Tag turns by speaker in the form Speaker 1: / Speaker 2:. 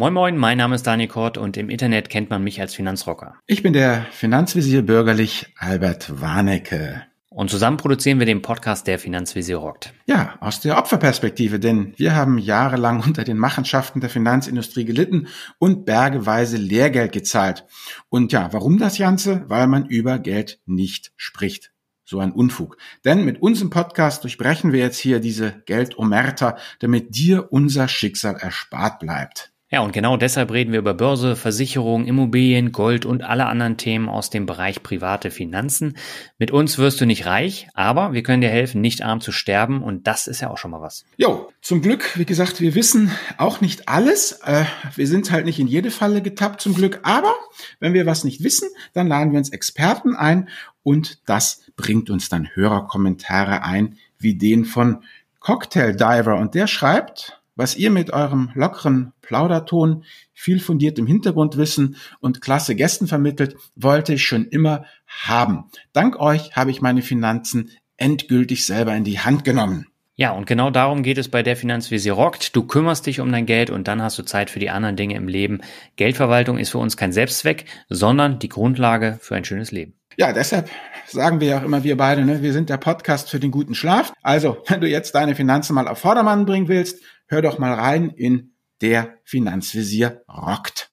Speaker 1: Moin Moin, mein Name ist Daniel Kort und im Internet kennt man mich als Finanzrocker.
Speaker 2: Ich bin der Finanzvisier bürgerlich Albert Warnecke.
Speaker 1: Und zusammen produzieren wir den Podcast Der Finanzvisier rockt.
Speaker 2: Ja, aus der Opferperspektive, denn wir haben jahrelang unter den Machenschaften der Finanzindustrie gelitten und bergeweise Lehrgeld gezahlt. Und ja, warum das Ganze? Weil man über Geld nicht spricht. So ein Unfug. Denn mit unserem Podcast durchbrechen wir jetzt hier diese Geldomerta, damit dir unser Schicksal erspart bleibt.
Speaker 1: Ja, und genau deshalb reden wir über Börse, Versicherung, Immobilien, Gold und alle anderen Themen aus dem Bereich private Finanzen. Mit uns wirst du nicht reich, aber wir können dir helfen, nicht arm zu sterben und das ist ja auch schon mal was.
Speaker 2: Jo, zum Glück, wie gesagt, wir wissen auch nicht alles. Äh, wir sind halt nicht in jede Falle getappt zum Glück, aber wenn wir was nicht wissen, dann laden wir uns Experten ein und das bringt uns dann Hörerkommentare ein, wie den von Cocktail Diver und der schreibt, was ihr mit eurem lockeren Plauderton, viel fundiertem Hintergrundwissen und klasse Gästen vermittelt, wollte ich schon immer haben. Dank euch habe ich meine Finanzen endgültig selber in die Hand genommen.
Speaker 1: Ja, und genau darum geht es bei der Finanzvisier rockt. Du kümmerst dich um dein Geld und dann hast du Zeit für die anderen Dinge im Leben. Geldverwaltung ist für uns kein Selbstzweck, sondern die Grundlage für ein schönes Leben.
Speaker 2: Ja, deshalb sagen wir ja auch immer, wir beide, ne, wir sind der Podcast für den guten Schlaf. Also, wenn du jetzt deine Finanzen mal auf Vordermann bringen willst, hör doch mal rein in der Finanzvisier rockt.